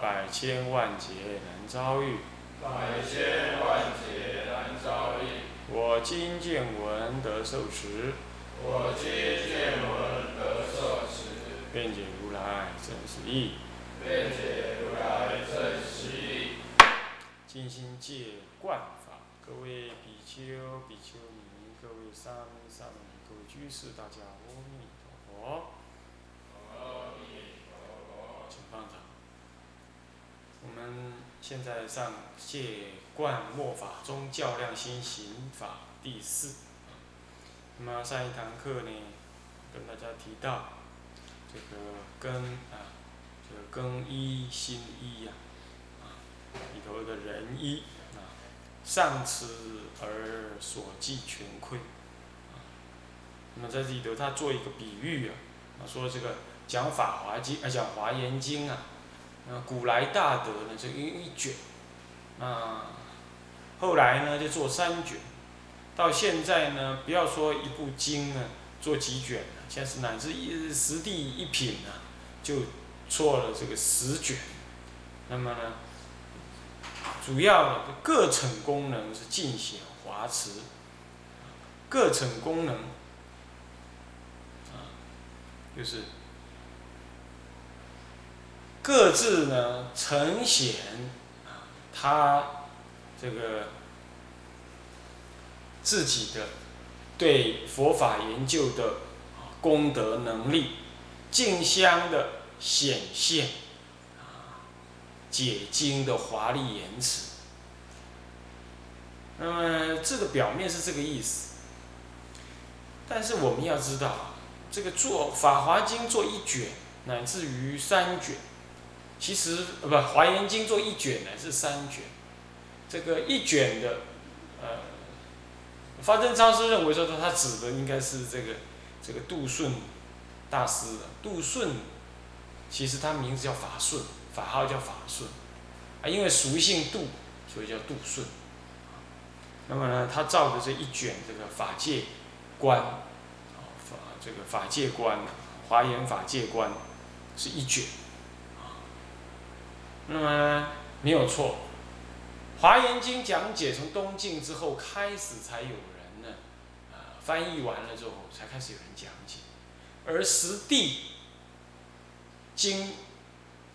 百千万劫难遭遇。百千万劫难遭遇。我今见闻得受持，我今见闻得受持，辩解如来真实义。辩解如来真实义。尽心戒观法，各位比丘、比丘尼，各位沙弥、沙弥尼，各位居士，大家阿弥陀佛。阿弥陀佛。请放掌。我们现在上戒观末法中较量心行法第四。那么上一堂课呢，跟大家提到这个更啊，这个更一心一呀、啊，里头的仁一啊，上持而所记全亏。那么在这里头，他做一个比喻啊，他说这个讲《法华经》啊，讲《华严经》啊，那，古来大德呢，就一一卷，啊，后来呢就做三卷，到现在呢，不要说一部经呢做几卷了，现在是乃至一十地一品呢，就做了这个十卷，那么呢，主要的各层功能是尽显华慈，各层功能，啊，就是。各自呢呈现啊，他这个自己的对佛法研究的功德能力，竞相的显现啊，解经的华丽言辞。那么这个表面是这个意思，但是我们要知道，这个做《法华经》做一卷，乃至于三卷。其实呃不，《华严经》做一卷乃是三卷，这个一卷的，呃，发真超师认为说他他指的应该是这个这个杜顺大师杜顺，其实他名字叫法顺，法号叫法顺，啊，因为俗姓杜，所以叫杜顺。那么呢，他造的这一卷这个法界观，啊法这个法界观，华严法界观是一卷。那么没有错，《华严经》讲解从东晋之后开始才有人呢，啊翻译完了之后才开始有人讲解，而实地经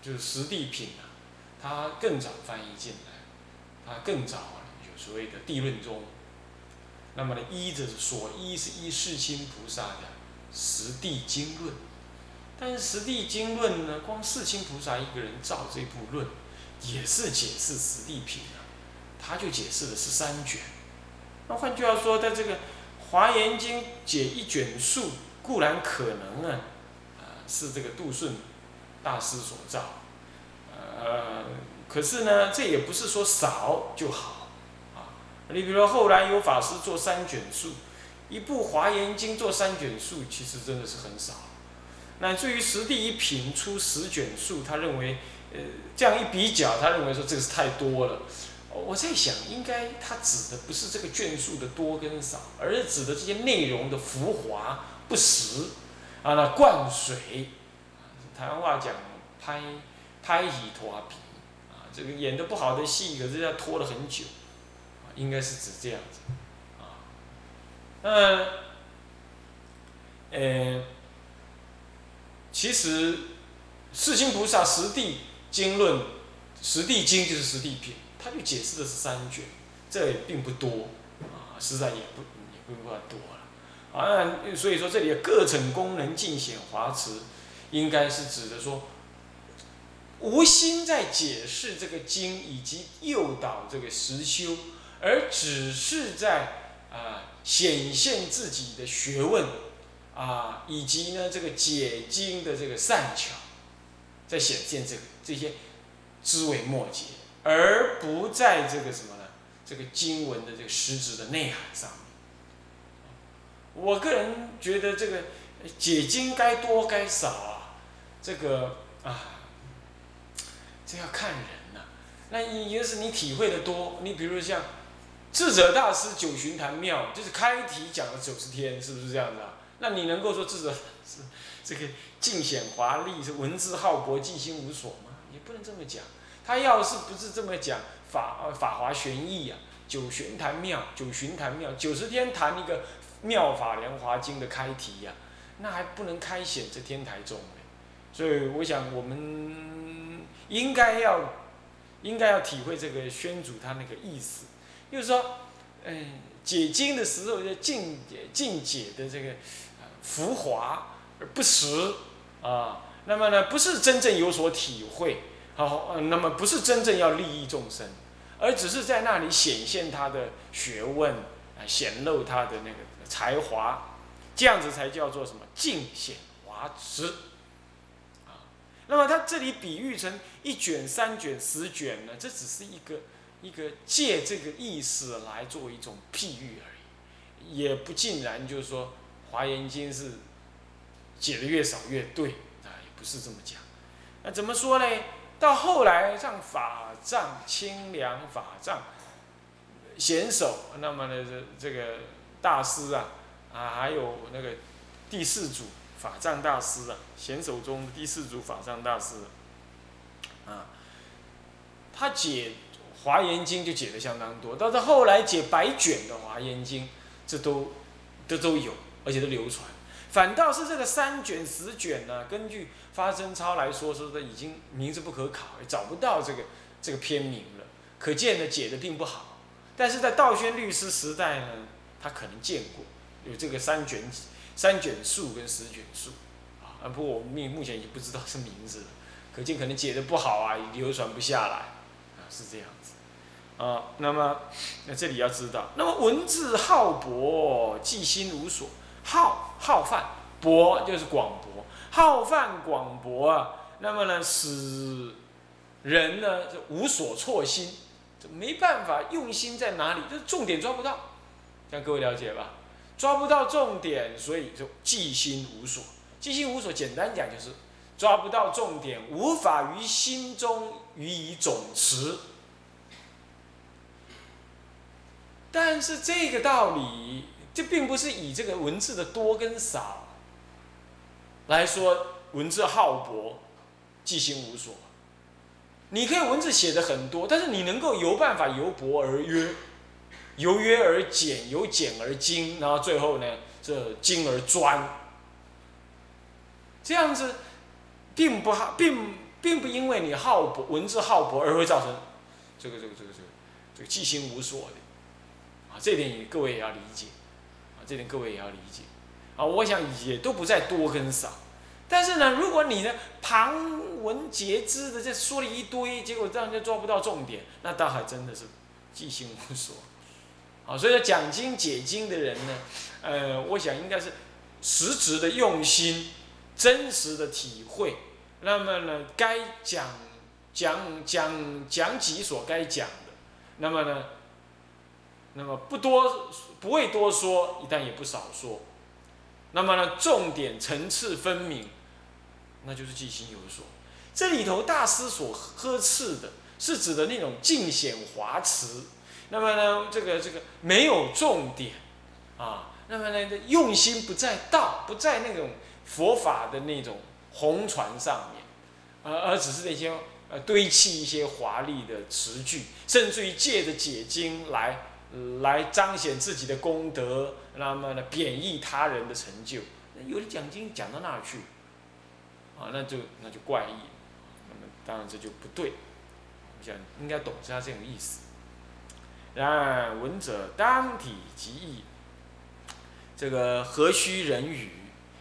就是实地品啊，它更早翻译进来，它更早有所谓的地论宗，那么呢依着所依是依世亲菩萨的实地经论。但是《实地经论》呢，光世亲菩萨一个人造这部论，也是解释实地品啊，他就解释的是三卷。那换句话说，在这个《华严经》解一卷数，固然可能呢，啊，是这个杜顺大师所造，呃，可是呢，这也不是说少就好啊。你比如说后来有法师做三卷数，一部《华严经》做三卷数，其实真的是很少。乃至于十地一品出十卷数，他认为，呃，这样一比较，他认为说这个是太多了。我在想，应该他指的不是这个卷数的多跟少，而是指的这些内容的浮华不实啊，那灌水，台湾话讲拍拍戏拖皮啊，这个演的不好的戏，可是要拖了很久，应该是指这样子啊。那，呃。其实，世亲菩萨实地经论，实地经就是实地品，他就解释的是三卷，这也并不多，啊，实在也不也不算多了，啊，所以说这里的各种功能尽显华慈，应该是指的说，无心在解释这个经以及诱导这个实修，而只是在啊显现自己的学问。啊，以及呢，这个解经的这个善巧，在显现这个这些枝微末节，而不在这个什么呢？这个经文的这个实质的内涵上面。我个人觉得这个解经该多该少啊，这个啊，这要看人呐、那一个是你体会的多，你比如像智者大师九旬坛妙，就是开题讲了九十天，是不是这样的、啊？那你能够说智者是这个尽显华丽，是文字浩博，尽心无所吗？也不能这么讲。他要是不是这么讲法法华玄义呀、九玄坛妙，九旬坛妙，九十天谈一个妙法莲华经的开题呀、那还不能开显这天台宗呢。所以我想我们应该要应该要体会这个宣主他那个意思，就是说，嗯，解经的时候要尽尽解的这个浮华而不实啊，那么呢不是真正有所体会。好、那么不是真正要利益众生，而只是在那里显现他的学问，啊，显露他的那个才华，这样子才叫做什么尽显华实，啊，那么他这里比喻成一卷、三卷、十卷呢，这只是一个一个借这个意思来做一种譬喻而已，也不尽然就是说《华严经》是解的越少越对啊，也不是这么讲，那怎么说呢？到后来，像法藏清凉法藏贤首，那么呢，这这个大师啊，啊，还有那个第四祖法藏大师啊，贤首中第四祖法藏大师啊，他解华严经就解的相当多，到是后来解百卷的华严经，这都这都有，而且都流传。反倒是这个三卷十卷呢，根据发生钞来说，说的已经名字不可考，也找不到这个这个篇名了。可见呢，解的并不好。但是在道宣律师时代呢，他可能见过有这个三卷三卷数跟十卷数啊。不过我目目前已经不知道是名字了，可见可能解的不好啊，流传不下来啊，是这样子啊。那么那这里要知道，那么文字浩博，记心无所。浩浩泛博就是广博，浩泛广博啊，那么呢，使人呢就无所措心，就没办法用心在哪里，就是重点抓不到，这样各位了解吧？抓不到重点，所以就记心无所。记心无所，简单讲就是抓不到重点，无法于心中予以总持。但是这个道理。这并不是以这个文字的多跟少来说，文字浩博，记心无所。你可以文字写的很多，但是你能够有办法由博而约，由约而简，由简而精，然后最后呢，这精而专。这样子，并不好，并并不因为你浩博文字浩博而会造成这个这个这个这个这个记心无所的啊，这点你各位也要理解。这点各位也要理解，啊，我想也都不在多跟少，但是呢，如果你呢旁文节之的这说了一堆，结果让人家抓不到重点，那倒还真的是记心无所，啊，所以说讲经解经的人呢，呃，我想应该是实质的用心，真实的体会，那么呢，该讲讲讲讲几所该讲的，那么呢。那么不多，不会多说，但也不少说。那么呢，重点层次分明，那就是记心有所。这里头大师所呵斥的，是指的那种尽显华辞。那么呢，这个这个没有重点啊。那么呢，用心不在道，不在那种佛法的那种红船上面，而而只是那些呃堆砌一些华丽的词句，甚至于借着解经来。来彰显自己的功德，那么呢，贬义他人的成就，有的讲经讲到那儿去，啊，那就那就怪异，那么当然这就不对，我想应该懂是他这种意思。然而闻者当体即义，这个何须人语？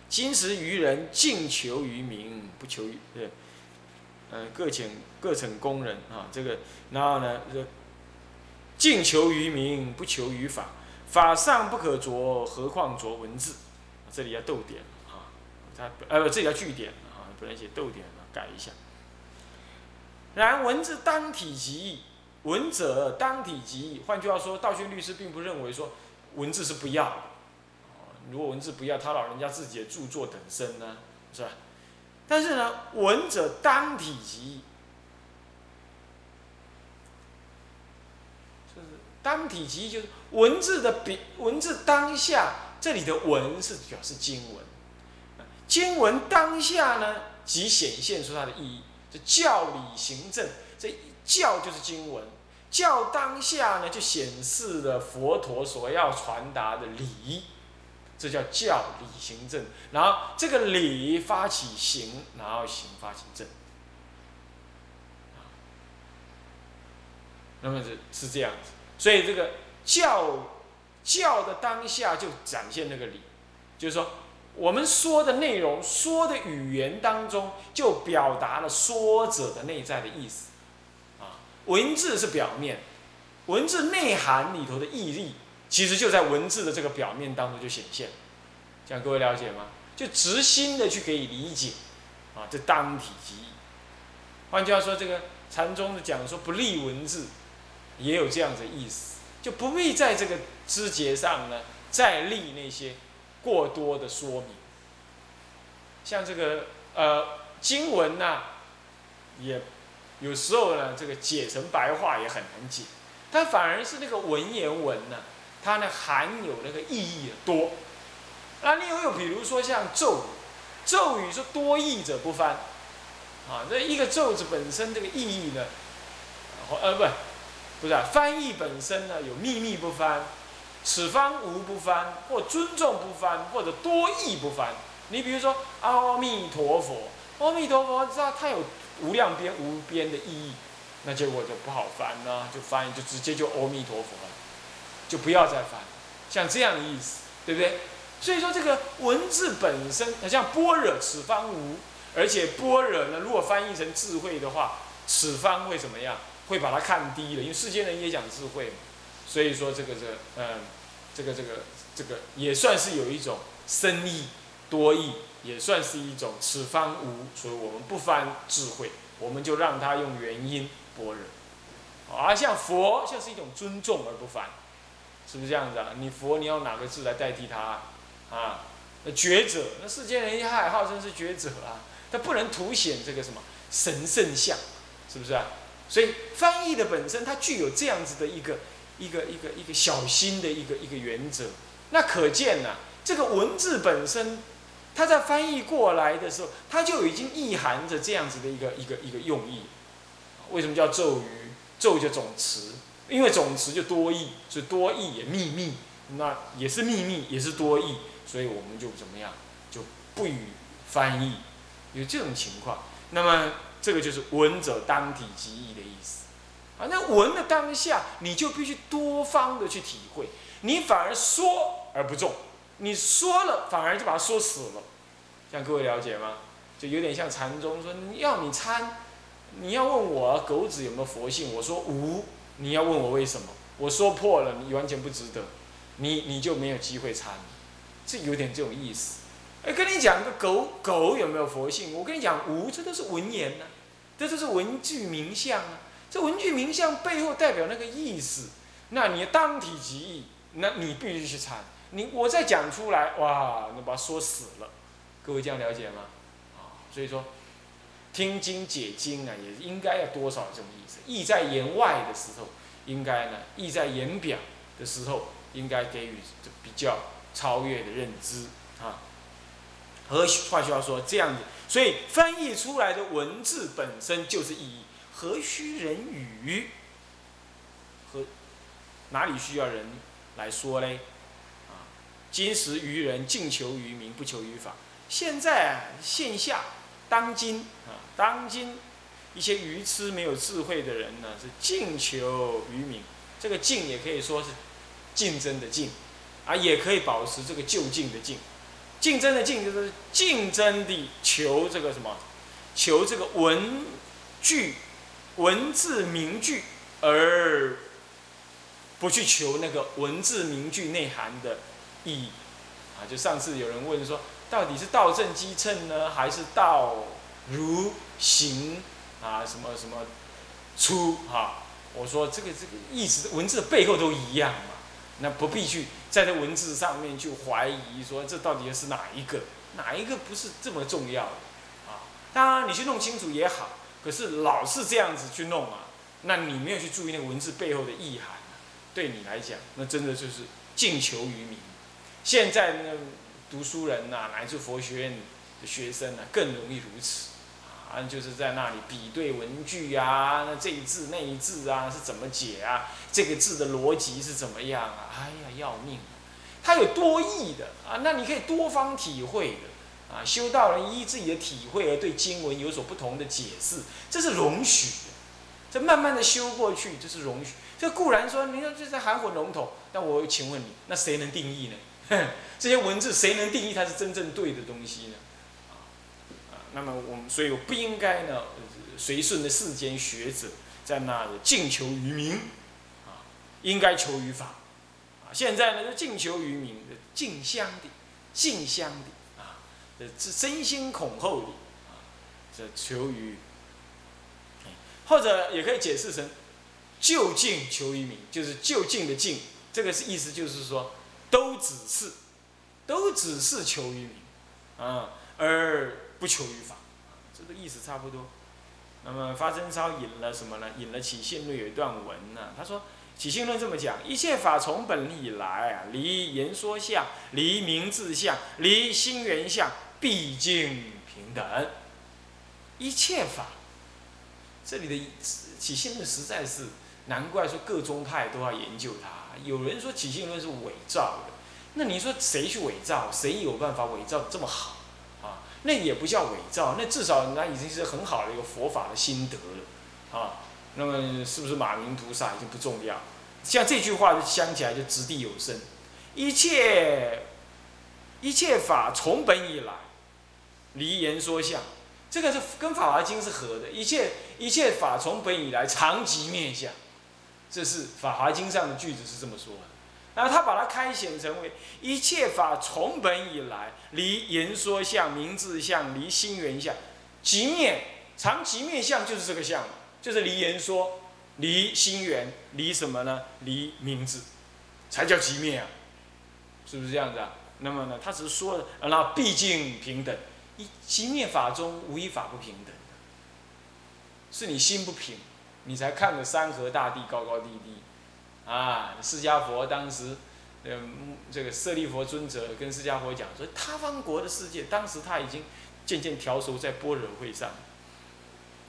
今时愚人尽求于民，不求于对，呃，各请各请工人啊，这个然后呢。尽求于名，不求于法。法上不可着，何况着文字？这里要逗点啊，它呃，这里要句点啊，不能写逗点了，改一下。然文字当体即义，文者当体即义。换句话说，道宣律师并不认为说文字是不要的。如果文字不要，他老人家自己的著作等身呢，是吧？但是呢，文者当体即义，就是当体即，就是文字的笔文字当下，这里的文是表示经文，经文当下呢，即显现出它的意义。这教理行政，这教就是经文，教当下呢，就显示了佛陀所要传达的理。这叫教理行政，然后这个理发起行，然后行发起正，那么是是这样子，所以这个教教的当下就展现那个理，就是说我们说的内容，说的语言当中就表达了说者的内在的意思，啊，文字是表面，文字内涵里头的意义。其实就在文字的这个表面当中就显现，这样各位了解吗？就直心的去可以理解，啊，这当体即义。换句话说，这个禅宗的讲说不立文字，也有这样的意思，就不必在这个枝节上呢再立那些过多的说明。像这个呃经文呐，也有时候呢这个解成白话也很难解，它反而是那个文言文呢。它呢含有那个意义多，那另外又比如说像咒语，咒语是多义者不翻，啊，这一个咒字本身这个意义呢，呃不，不是啊翻译本身呢有秘密不翻，此方无不翻，或尊重不翻，或者多义不翻。你比如说阿弥陀佛，阿弥陀佛知道它有无量边无边的意义，那结果就不好翻呢，就翻译就直接就阿弥陀佛了。就不要再翻，像这样的意思，对不对？所以说这个文字本身，像般若此方无，而且般若呢，如果翻译成智慧的话，此方会怎么样？会把它看低了，因为世间人也讲智慧嘛。所以说这个这嗯，这个这个这个也算是有一种深意多义，也算是一种此方无，所以我们不翻智慧，我们就让它用元音般若。而像佛，像是一种尊重而不翻。是不是这样子啊？你佛你要哪个字来代替他啊？那觉者，那世间人他还号称是觉者啊，他不能凸显这个什么神圣相，是不是啊？所以翻译的本身它具有这样子的一个一个一个一个小心的一个一个原则。那可见呢，这个文字本身，它在翻译过来的时候，它就已经意含着这样子的一个一个一个用意。为什么叫咒语？咒就总词。因为总词就多义，所以多义也秘密，那也是秘密，也是多义，所以我们就怎么样，就不予翻译，有这种情况。那么这个就是闻者当体即义的意思啊。那闻的当下，你就必须多方的去体会，你反而说而不中，你说了反而就把它说死了，这样各位了解吗？就有点像禅宗说，要你参，你要问我狗子有没有佛性，我说无。你要问我为什么？我说破了，你完全不值得，你你就没有机会参，这有点这种意思。哎，跟你讲个狗狗有没有佛性？我跟你讲无，这都是文言呢，这都是文句名相啊。这文句名相背后代表那个意思，那你当体即义，那你必须去参。你我再讲出来，哇，你把它说死了。各位这样了解吗？啊，所以说。听经解经啊，也应该要多少这种意思。意在言外的时候，应该呢；意在言表的时候，应该给予比较超越的认知啊。和换句话说，这样子，所以翻译出来的文字本身就是意义。何须人语？和哪里需要人来说嘞？啊，今时愚人尽求于民，不求于法。现在啊，线下。当今啊，当今一些愚痴没有智慧的人呢，是竞求于民。这个竞也可以说是竞争的竞，啊，也可以保持这个就近的近。竞争的竞就是竞争地求这个什么，求这个文句、文字名句，而不去求那个文字名句内涵的意义。啊，就上次有人问说。到底是道正机称呢，还是道如行啊？什么什么出哈？我说这个这个意思文字的背后都一样嘛，那不必去在这文字上面去怀疑说这到底是哪一个，哪一个不是这么重要的啊？当然你去弄清楚也好，可是老是这样子去弄啊，那你没有去注意那个文字背后的意涵，对你来讲，那真的就是尽求于民。现在呢，读书人呐，乃至佛学院的学生呢，更容易如此。反正，就是在那里比对文句啊，那这一字那一字啊是怎么解啊？这个字的逻辑是怎么样啊？哎呀，要命！它有多义的啊，那你可以多方体会的啊。修道人依自己的体会而对经文有所不同的解释，这是容许的。这慢慢的修过去，这是容许。这固然说，你说这在含混笼统，但我请问你，那谁能定义呢？这些文字谁能定义它是真正对的东西呢？那么我们所以我不应该呢随顺的世间学者在那尽求于民，啊，应该求于法，啊，现在呢就尽求于民，尽香的，尽香的，啊，这真心恐后的，啊，这求于，或者也可以解释成就近求于民，就是就近的近，这个是意思就是说都只是，都只是求于民，啊，而。不求于法，这个意思差不多。那么发真超引了什么呢？引了《起信论》有一段文呢。他说，《起信论》这么讲：一切法从本以来啊，离言说相，离名字相，离心缘相，毕竟平等。一切法，这里的《起信论》实在是难怪说各宗派都要研究它。有人说《起信论》是伪造的，那你说谁去伪造？谁有办法伪造这么好？那也不叫伪造，那至少那已经是很好的一个佛法的心得了，啊，那么是不是马明菩萨已经不重要？像这句话想起来就掷地有声，一切一切法从本以来，离言说相，这个是跟《法华经》是合的，一切一切法从本以来常即灭相，这是《法华经》上的句子是这么说的。然后他把它开显成为一切法从本以来，离言说相、名字相、离心缘相，即灭常即灭相就是这个相，就是离言说、离心缘、离什么呢？离名字，才叫即灭啊，是不是这样子啊？那么呢，他只是说了，那毕竟平等，一即灭法中无一法不平等的，是你心不平，你才看着山河大地高高低低。啊，释迦佛当时，嗯，这个舍利佛尊者跟释迦佛讲说，他方国的世界，当时他已经渐渐调熟在般若会上，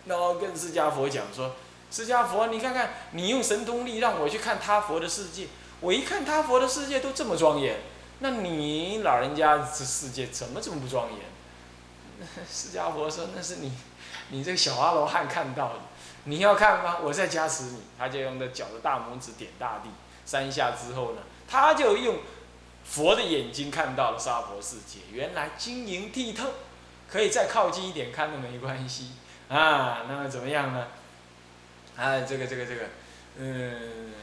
然后跟释迦佛讲说，释迦佛，你看看，你用神通力让我去看他佛的世界，我一看他佛的世界都这么庄严，那你老人家这世界怎么这么不庄严？释迦佛说，那是你，你这个小阿罗汉看到的。你要看吗？我在加持你。他就用的脚的大拇指点大地三下之后呢，他就用佛的眼睛看到了娑婆世界。原来晶莹剔透，可以再靠近一点看都没关系啊。那么怎么样呢？啊，这个这个这个，嗯，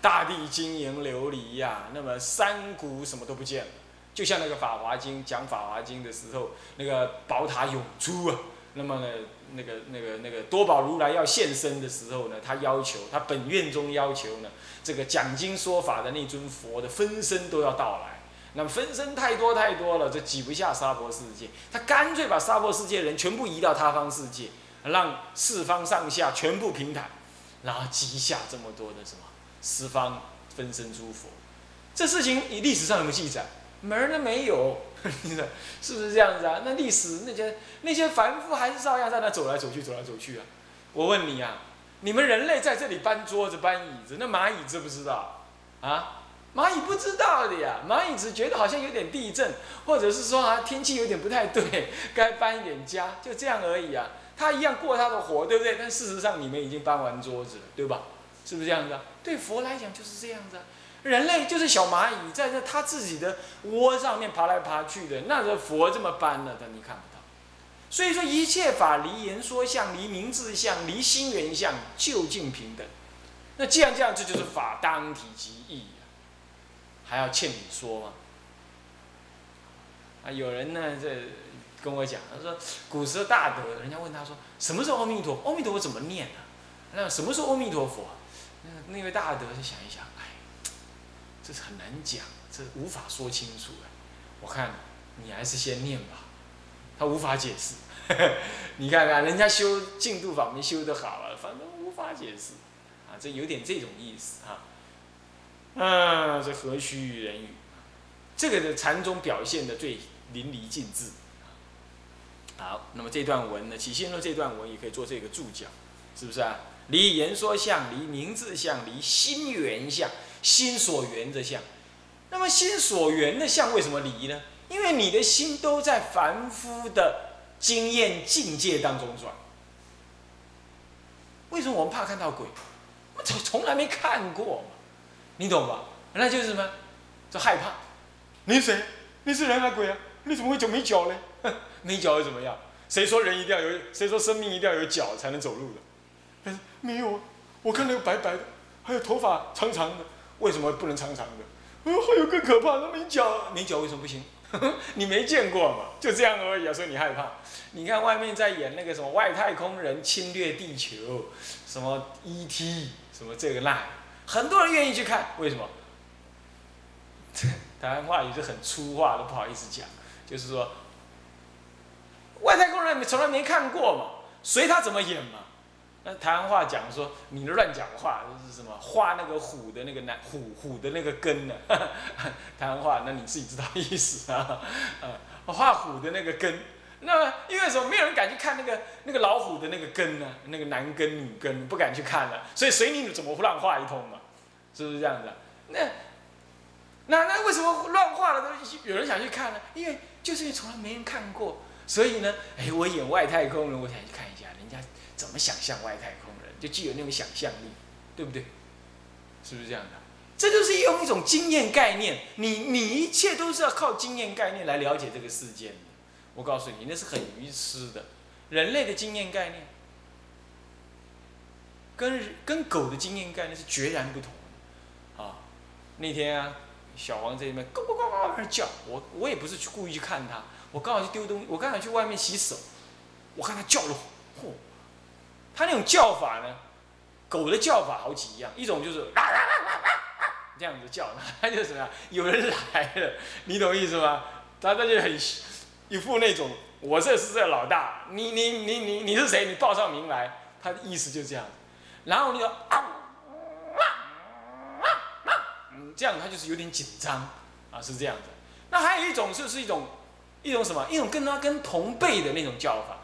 大地晶莹琉璃呀。那么山谷什么都不见了，就像那个《法华经》讲《法华经》的时候，那个宝塔涌出啊。那么呢？那个、那个、那个多宝如来要现身的时候呢，他要求他本愿中要求呢，这个讲经说法的那尊佛的分身都要到来。那么分身太多太多了，这挤不下娑婆世界，他干脆把娑婆世界人全部移到他方世界，让四方上下全部平坦，然后挤下这么多的什么十方分身诸佛。这事情以历史上有没有记载？门儿都没有。是不是这样子啊？那历史那些那些凡夫还是照样在那走来走去，走来走去啊。我问你啊，你们人类在这里搬桌子、搬椅子，那蚂蚁知不知道？啊，蚂蚁不知道的呀。蚂蚁只觉得好像有点地震，或者是说啊天气有点不太对，该搬一点家，就这样而已啊。它一样过它的活，对不对？但事实上你们已经搬完桌子了，对吧？是不是这样子啊？对佛来讲就是这样子啊。人类就是小蚂蚁，在这他自己的窝上面爬来爬去的，那这佛这么搬了，的你看不到。所以说，一切法离言说相，离名字相，离心缘相，究竟平等。那既然这样，这就是法当体即义呀，还要欠你说吗？啊，有人呢这跟我讲，他说古时大德，人家问他说，什么是阿弥陀？阿弥陀佛怎么念啊？那什么是阿弥陀佛？那那位大德就想一想，哎，这是很难讲，这无法说清楚。我看你还是先念吧，他无法解释。你看看人家修净度法门修得好了，反正无法解释，啊，这有点这种意思啊。嗯，这何须人语？这个的禅宗表现的最淋漓尽致。好，那么这段文呢，起心论这段文也可以做这个注脚，是不是啊？离言说相，离名字相，离心缘相，心所缘的相。那么心所缘的相为什么离呢？因为你的心都在凡夫的经验境界当中转。为什么我们怕看到鬼？我从从来没看过嘛，你懂吧？那就是什么？就害怕。你是谁？你是人还是鬼啊？你怎么会脚没脚呢？没脚又怎么样？谁说人一定要有？谁说生命一定要有脚才能走路的？没有啊，我看那个白白的，还有头发长长的，为什么不能长长的？哦，还有更可怕，的没脚，没脚为什么不行？你没见过嘛？就这样而已啊，所以你害怕。你看外面在演那个什么外太空人侵略地球，什么 E.T. 什么这个那，很多人愿意去看，为什么？台湾话也是很粗话，都不好意思讲，就是说外太空人你从来没看过嘛，随他怎么演嘛。那台湾话讲说，你乱讲话，就是什么画那个虎的那个男虎虎的那个根呢？台湾话，那你自己知道意思啊？呃，画虎的那个根，那因为什么？没有人敢去看那个那个老虎的那个根呢？那个男根女根不敢去看了，所以随你怎么乱画一通嘛？是不是这样子？那那那为什么乱画的都有人想去看呢？因为就是因为从来没人看过，所以呢，哎，我演外太空人，我想去看。怎么想象外太空人，就具有那种想象力，对不对？是不是这样的？这就是用一种经验概念，你你一切都是要靠经验概念来了解这个世界的。我告诉你，那是很愚痴的。人类的经验概念，跟跟狗的经验概念是截然不同的。啊，那天啊，小黄在那边咕咕咕咕在那叫，我我也不是去故意去看它，我刚好去丢东西，我刚好去外面洗手，我看它叫了，嚯！它那种叫法呢，狗的叫法好几样，一种就是 这样子叫，它就什么？有人来了，你懂意思吗？它它就很一副那种，我这是这老大，你你你你你是谁？你报上名来，它的意思就这样。然后你说嗯，这样它就是有点紧张啊，是这样子。那还有一种就是一种一种什么？一种跟它跟同辈的那种叫法。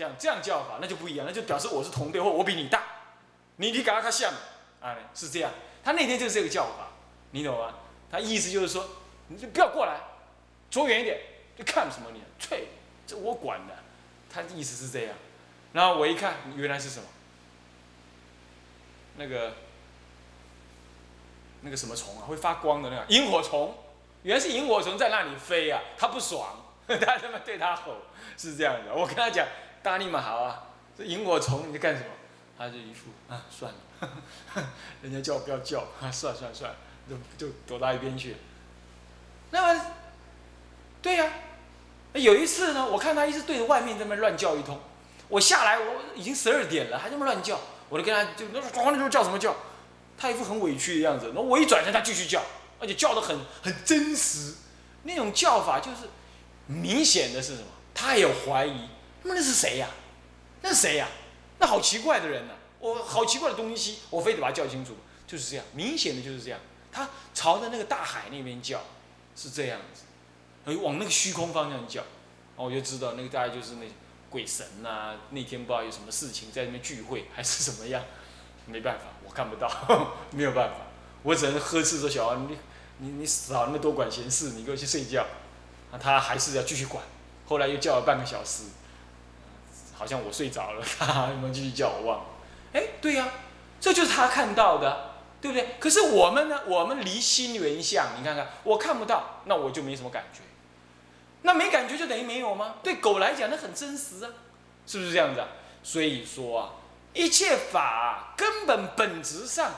这样这样叫法，那就不一样，那就表示我是同辈或我比你大，你你赶快看像，哎，是这样。他那天就是这个叫法，你懂吗？他意思就是说，你就不要过来，走远一点，就看什么你，吹，这我管的。他意思是这样。然后我一看，原来是什么？那个那个什么虫啊，会发光的那个萤火虫，原来是萤火虫在那里飞啊，他不爽，他他妈对他吼，是这样的。我跟他讲。大力嘛好啊，这萤火虫你在干什么？他就一副啊算了，人家叫我不要叫 啊算算算，就就躲到一边去。那么，对呀，有一次呢，我看他一直对着外面在那乱叫一通，我下来我已经十二点了还这么乱叫，我就跟他就那咣那时候叫什么叫？他一副很委屈的样子，那我一转身他继续叫，而且叫的很很真实，那种叫法就是明显的是什么？他有怀疑。那么那是谁呀？那是谁呀？那好奇怪的人呢！我好奇怪的东西，我非得把它叫清楚。就是这样，明显的就是这样。他朝着那个大海那边叫，是这样子，哎，往那个虚空方向叫。我就知道那个大概就是那鬼神呐。那天不知道有什么事情在那边聚会，还是怎么样？没办法，我看不到，没有办法，我只能呵斥说：“小王，你你你少那么多管闲事，你给我去睡觉。”那他还是要继续管。后来又叫了半个小时。好像我睡着了，他们继续叫我忘了。哎，对呀，这就是他看到的，对不对？可是我们呢？我们离心缘相，你看看，我看不到，那我就没什么感觉。那没感觉就等于没有吗？对狗来讲，那很真实啊，是不是这样子啊？所以说啊，一切法根本本质上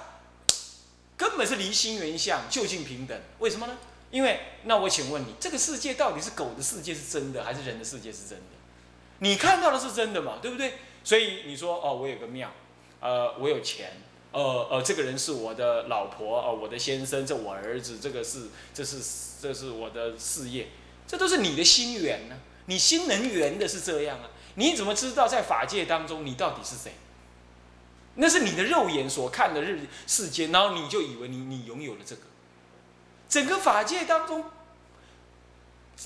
根本是离心缘相，究竟平等。为什么呢？因为那我请问你，这个世界到底是狗的世界是真的，还是人的世界是真的？你看到的是真的嘛？对不对？所以你说哦，我有个庙，呃，我有钱，呃呃，这个人是我的老婆，哦，我的先生，这我儿子，这个是，这是这是我的事业，这都是你的心缘呢。你心能缘的是这样啊？你怎么知道在法界当中你到底是谁？那是你的肉眼所看的日世间，然后你就以为你你拥有了这个。整个法界当中，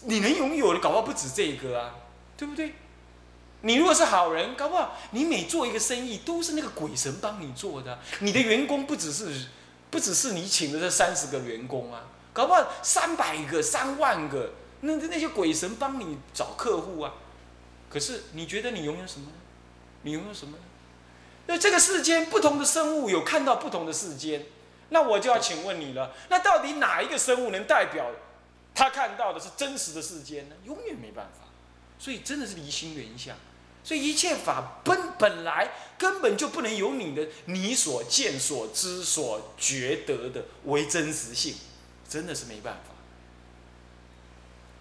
你能拥有的搞不好不止这一个啊，对不对？你如果是好人，搞不好你每做一个生意都是那个鬼神帮你做的。你的员工不只是，不只是你请的这三十个员工啊，搞不好三百个、三万个，那那些鬼神帮你找客户啊。可是你觉得你拥有什么呢？你拥有什么呢？那这个世间不同的生物有看到不同的世间。那我就要请问你了，那到底哪一个生物能代表他看到的是真实的世间呢？永远没办法，所以真的是离心原相，所以一切法本本来根本就不能由你的你所见所知所觉得的为真实性，真的是没办法。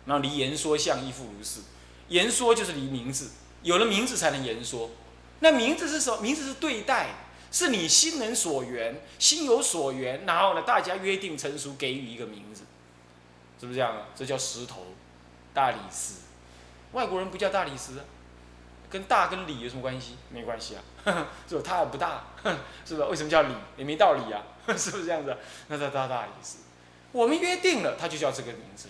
那离言说相亦复如是，言说就是离名字，有了名字才能言说，那名字是什么？名字是对待。是你心能所缘，心有所缘，然后呢，大家约定成熟，给予一个名字，是不是这样？这叫石头，大理石。外国人不叫大理石，跟大跟理有什么关系？没关系啊，是吧？它也不大，是不是？为什么叫理？也没道理啊，是不是这样子？那叫大大理石。我们约定了，它就叫这个名字。